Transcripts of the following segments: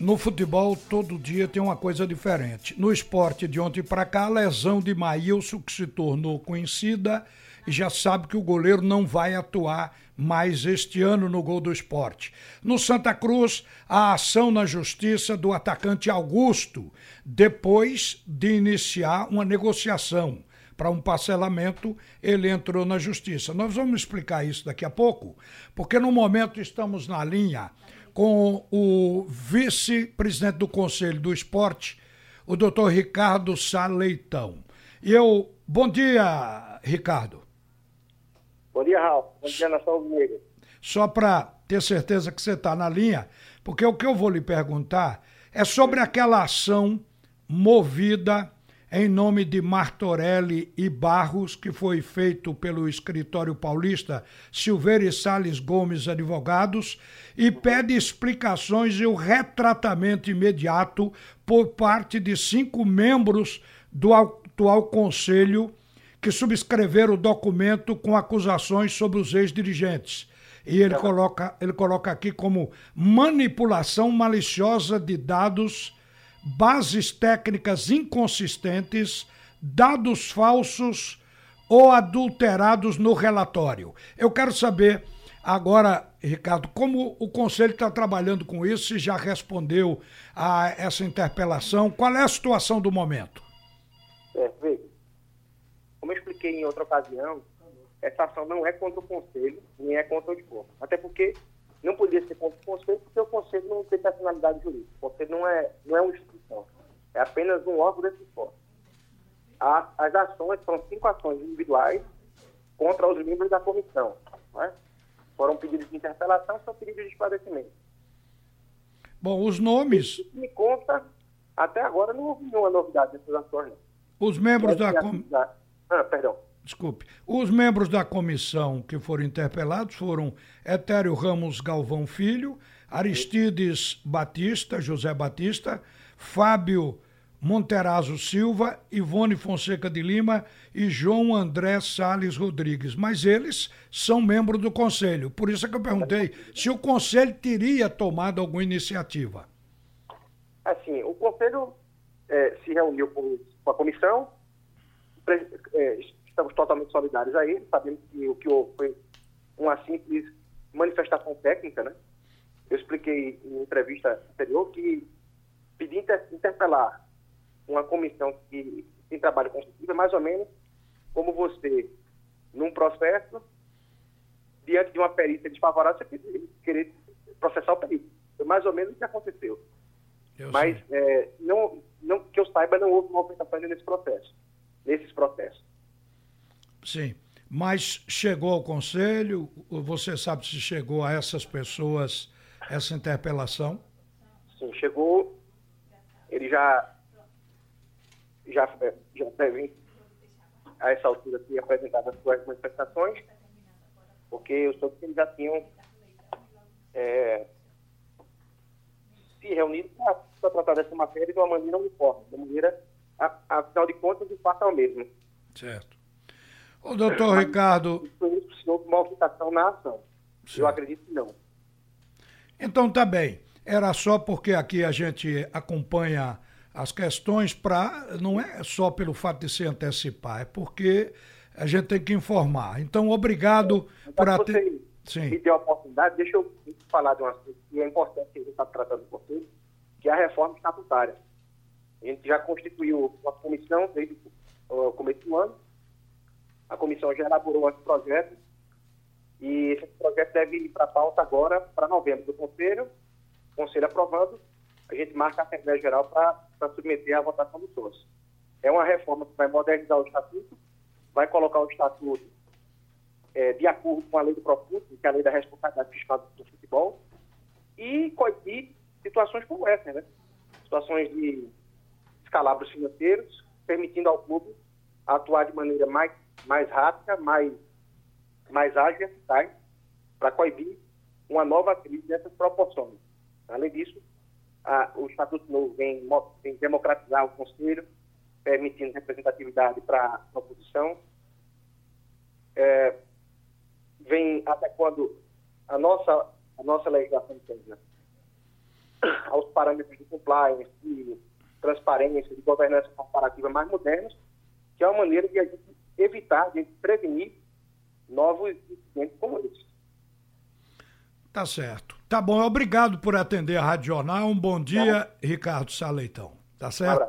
no futebol todo dia tem uma coisa diferente. No esporte de ontem para cá, a lesão de Maílson, que se tornou conhecida, e já sabe que o goleiro não vai atuar mais este ano no gol do esporte. No Santa Cruz, a ação na justiça do atacante Augusto, depois de iniciar uma negociação para um parcelamento, ele entrou na justiça. Nós vamos explicar isso daqui a pouco, porque no momento estamos na linha com o vice-presidente do Conselho do Esporte, o doutor Ricardo Saleitão. E eu, bom dia, Ricardo. Bom dia, Raul. Bom dia, Nação Negra. Só para ter certeza que você está na linha, porque o que eu vou lhe perguntar é sobre aquela ação movida em nome de Martorelli e Barros, que foi feito pelo escritório paulista Silveira e Sales Gomes Advogados, e pede explicações e o retratamento imediato por parte de cinco membros do atual conselho que subscreveram o documento com acusações sobre os ex-dirigentes. E ele coloca, ele coloca aqui como manipulação maliciosa de dados bases técnicas inconsistentes, dados falsos ou adulterados no relatório. Eu quero saber agora, Ricardo, como o Conselho está trabalhando com isso, se já respondeu a essa interpelação, qual é a situação do momento? É, como eu expliquei em outra ocasião, essa ação não é contra o Conselho, nem é contra o de Até porque não podia ser contra o Conselho, porque o Conselho não tem personalidade jurídica. O Conselho não é, não é instituição, é apenas um órgão desse esporte. As ações são cinco ações individuais contra os membros da comissão. É? Foram pedidos de interpelação, são pedidos de esclarecimento. Bom, os nomes. Me conta, até agora não houve nenhuma novidade dessas ações. Os membros da. Com... Ah, perdão. Desculpe. Os membros da comissão que foram interpelados foram Etério Ramos Galvão Filho, Aristides Batista, José Batista, Fábio Monterazzo Silva, Ivone Fonseca de Lima e João André Sales Rodrigues. Mas eles são membros do conselho. Por isso é que eu perguntei se o conselho teria tomado alguma iniciativa. Assim, o conselho é, se reuniu com, com a comissão, é, estamos totalmente solidários a ele, sabemos que o que houve foi uma simples manifestação técnica, né? Eu expliquei em entrevista anterior que inter interpelar uma comissão que tem trabalho consultivo é mais ou menos como você, num processo, diante de uma perícia desfavorável, você querer processar o perito. Foi mais ou menos o que aconteceu. Eu Mas, é, não, não, que eu saiba, não houve movimentação nesse processo, nesses processos. Sim. Mas chegou ao conselho? Você sabe se chegou a essas pessoas essa interpelação? Sim, chegou. Ele já já, já devem, a essa altura, ter apresentado as suas manifestações, porque eu soube que eles já tinham é, se reunido para tratar dessa matéria de uma maneira uniforme, de uma maneira, afinal de contas, o fato é o mesmo. Certo. O doutor Mas, Ricardo. Houve movimentação na ação. Certo. Eu acredito que não. Então tá bem. Era só porque aqui a gente acompanha as questões para. Não é só pelo fato de se antecipar, é porque a gente tem que informar. Então, obrigado é, por atender. Sim. Me deu a oportunidade, deixa eu falar de um assunto que é importante que a gente está tratando com vocês, que é a reforma estatutária. A gente já constituiu uma comissão desde o começo do ano a comissão já elaborou esse projeto e esse projeto deve ir para a pauta agora, para novembro do Conselho. O Conselho aprovando, a gente marca a Assembleia Geral para submeter à votação dos todos. É uma reforma que vai modernizar o Estatuto, vai colocar o Estatuto é, de acordo com a lei do Profut, que é a lei da responsabilidade fiscal do futebol, e coibir situações como essa, né? Situações de escalabros financeiros, permitindo ao clube atuar de maneira mais mais rápida, mais, mais ágil e eficaz para coibir uma nova crise dessas proporções. Além disso, a, o Estatuto Novo vem, vem, democratizar o Conselho, permitindo representatividade para a oposição, é, vem até quando a nossa, a nossa legislação interna aos parâmetros de compliance, de transparência, de governança corporativa mais modernos, que é uma maneira de a gente evitar, de prevenir novos incidentes como esse. Tá certo. Tá bom, obrigado por atender a Rádio Jornal. Um bom dia, tá. Ricardo Saleitão. Tá certo?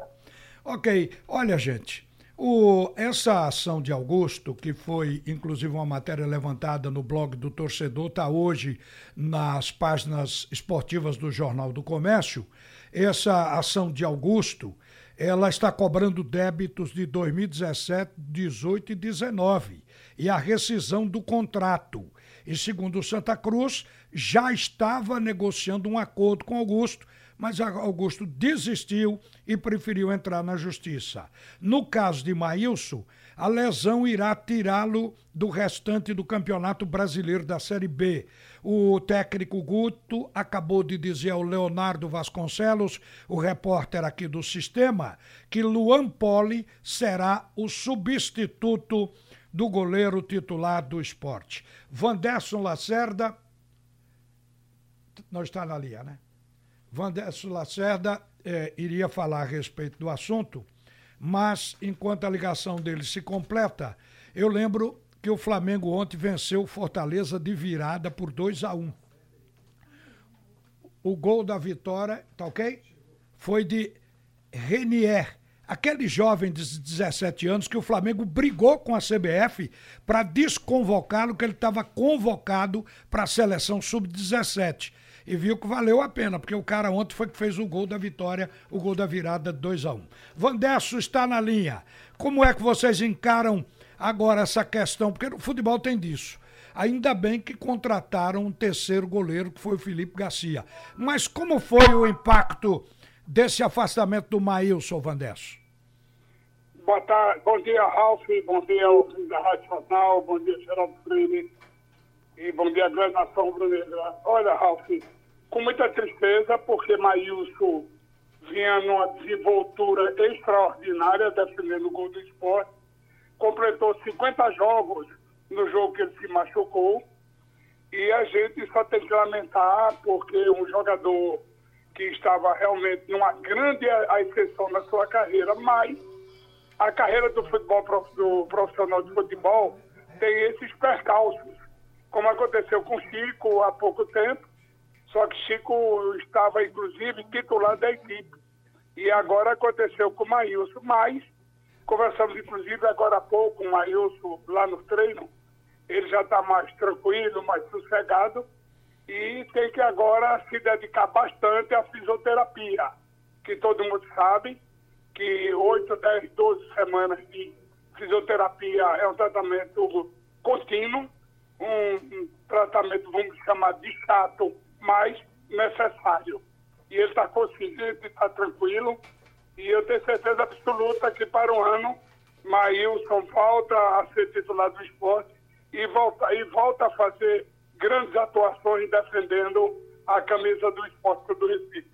Ok. Olha, gente, o, essa ação de Augusto, que foi inclusive uma matéria levantada no blog do torcedor, está hoje nas páginas esportivas do Jornal do Comércio. Essa ação de Augusto, ela está cobrando débitos de 2017, 18 e 19 e a rescisão do contrato. E segundo o Santa Cruz, já estava negociando um acordo com Augusto, mas Augusto desistiu e preferiu entrar na justiça. No caso de Maílson, a lesão irá tirá-lo do restante do Campeonato Brasileiro da Série B. O técnico Guto acabou de dizer ao Leonardo Vasconcelos, o repórter aqui do sistema, que Luan Poli será o substituto do goleiro titular do esporte. Vanderson Lacerda. Não está na linha, né? Vanderson Lacerda eh, iria falar a respeito do assunto, mas enquanto a ligação dele se completa, eu lembro que o Flamengo ontem venceu o Fortaleza de virada por 2 a 1 um. O gol da vitória, tá ok? Foi de Renier aquele jovem de 17 anos que o Flamengo brigou com a CBF para desconvocá-lo, que ele estava convocado para a seleção sub-17. E viu que valeu a pena, porque o cara ontem foi que fez o gol da vitória, o gol da virada 2 a 1 um. Vandesso está na linha. Como é que vocês encaram agora essa questão? Porque o futebol tem disso. Ainda bem que contrataram um terceiro goleiro, que foi o Felipe Garcia. Mas como foi o impacto desse afastamento do Maílson, Vandesso? Boa tarde, bom dia, Ralf, bom dia ao da Rádio Jornal, bom dia, Geraldo Freire e bom dia, grande nação brasileira. Olha, Ralf, com muita tristeza, porque Maílson vinha numa desenvoltura extraordinária, defendendo o gol do esporte, completou 50 jogos no jogo que ele se machucou, e a gente só tem que lamentar, porque um jogador que estava realmente numa grande ascensão na sua carreira, mas a carreira do futebol do profissional de futebol tem esses percalços, como aconteceu com Chico há pouco tempo, só que Chico estava inclusive titular da equipe. E agora aconteceu com o Maílson, mas conversamos inclusive agora há pouco com o Maílson lá no treino, ele já está mais tranquilo, mais sossegado e tem que agora se dedicar bastante à fisioterapia, que todo mundo sabe que 8, 10, 12 semanas de fisioterapia é um tratamento contínuo, um, um tratamento, vamos chamar de chato, mas necessário. E ele está consciente, está tranquilo, e eu tenho certeza absoluta que para o ano, Maílson volta a ser titular do esporte e volta, e volta a fazer grandes atuações defendendo a camisa do esporte do Recife.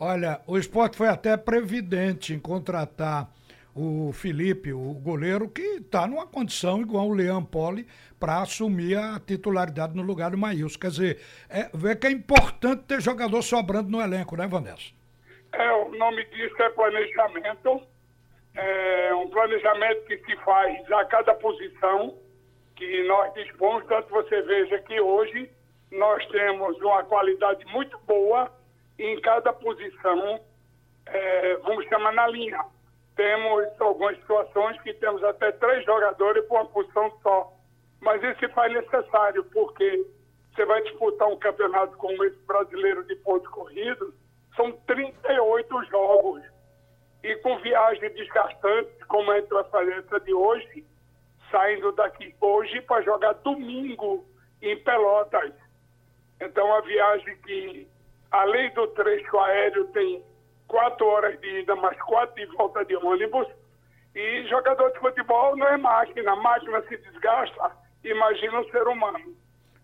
Olha, o esporte foi até previdente em contratar o Felipe, o goleiro, que está numa condição igual o Leão Poli para assumir a titularidade no lugar do Maílson. Quer dizer, é, vê que é importante ter jogador sobrando no elenco, né, Vanessa? É, o nome disso é planejamento. É um planejamento que se faz a cada posição que nós dispomos. Tanto você veja que hoje nós temos uma qualidade muito boa em cada posição, é, vamos chamar na linha. Temos algumas situações que temos até três jogadores por uma posição só. Mas isso faz necessário, porque você vai disputar um campeonato como esse brasileiro de pontos corridos, são 38 jogos. E com viagem desgastante, como a vai fazer essa de hoje, saindo daqui hoje para jogar domingo em Pelotas. Então, a viagem que além do trecho aéreo, tem quatro horas de ida, mais quatro de volta de ônibus. E jogador de futebol não é máquina, a máquina se desgasta, imagina um ser humano.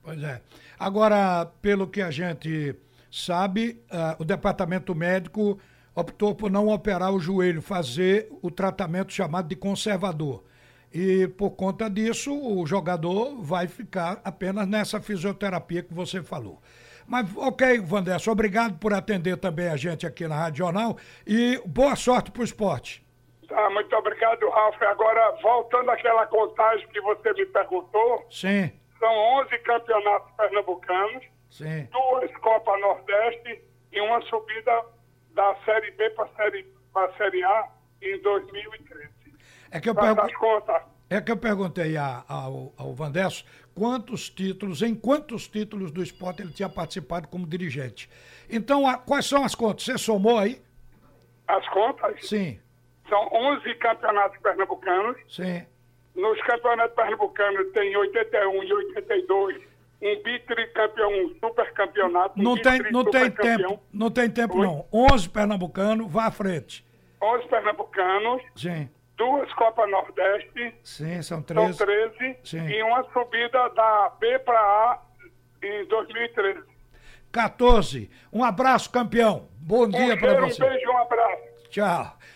Pois é. Agora, pelo que a gente sabe, uh, o departamento médico optou por não operar o joelho, fazer o tratamento chamado de conservador. E por conta disso, o jogador vai ficar apenas nessa fisioterapia que você falou. Mas, ok, Vanderson, obrigado por atender também a gente aqui na Rádio Jornal e boa sorte pro esporte. Tá, muito obrigado, Ralf. Agora, voltando àquela contagem que você me perguntou. Sim. São 11 campeonatos pernambucanos, Sim. duas Copas Nordeste e uma subida da Série B para a série, pra série A em 2013. É que eu, Faz pergu as contas. É que eu perguntei a- ao, ao Vandesso quantos títulos, em quantos títulos do esporte ele tinha participado como dirigente. Então, a- quais são as contas? Você somou aí? As contas Sim, são 11 campeonatos pernambucanos. sim. Nos campeonatos pernambucanos tem 81 e 82, um bitricampeão, um supercampeonato. um Não tem, bitri não tem tempo, não tem tempo Oi? não. 11 pernambucano, vá à frente. 11 pernambucanos, Sim, duas Copas Nordeste, sim, são são 13. 13, Sim. e uma subida da B para A em 2013. 14. Um abraço, campeão. Bom Um dia para cheiro, um você. beijo um abraço. Tchau.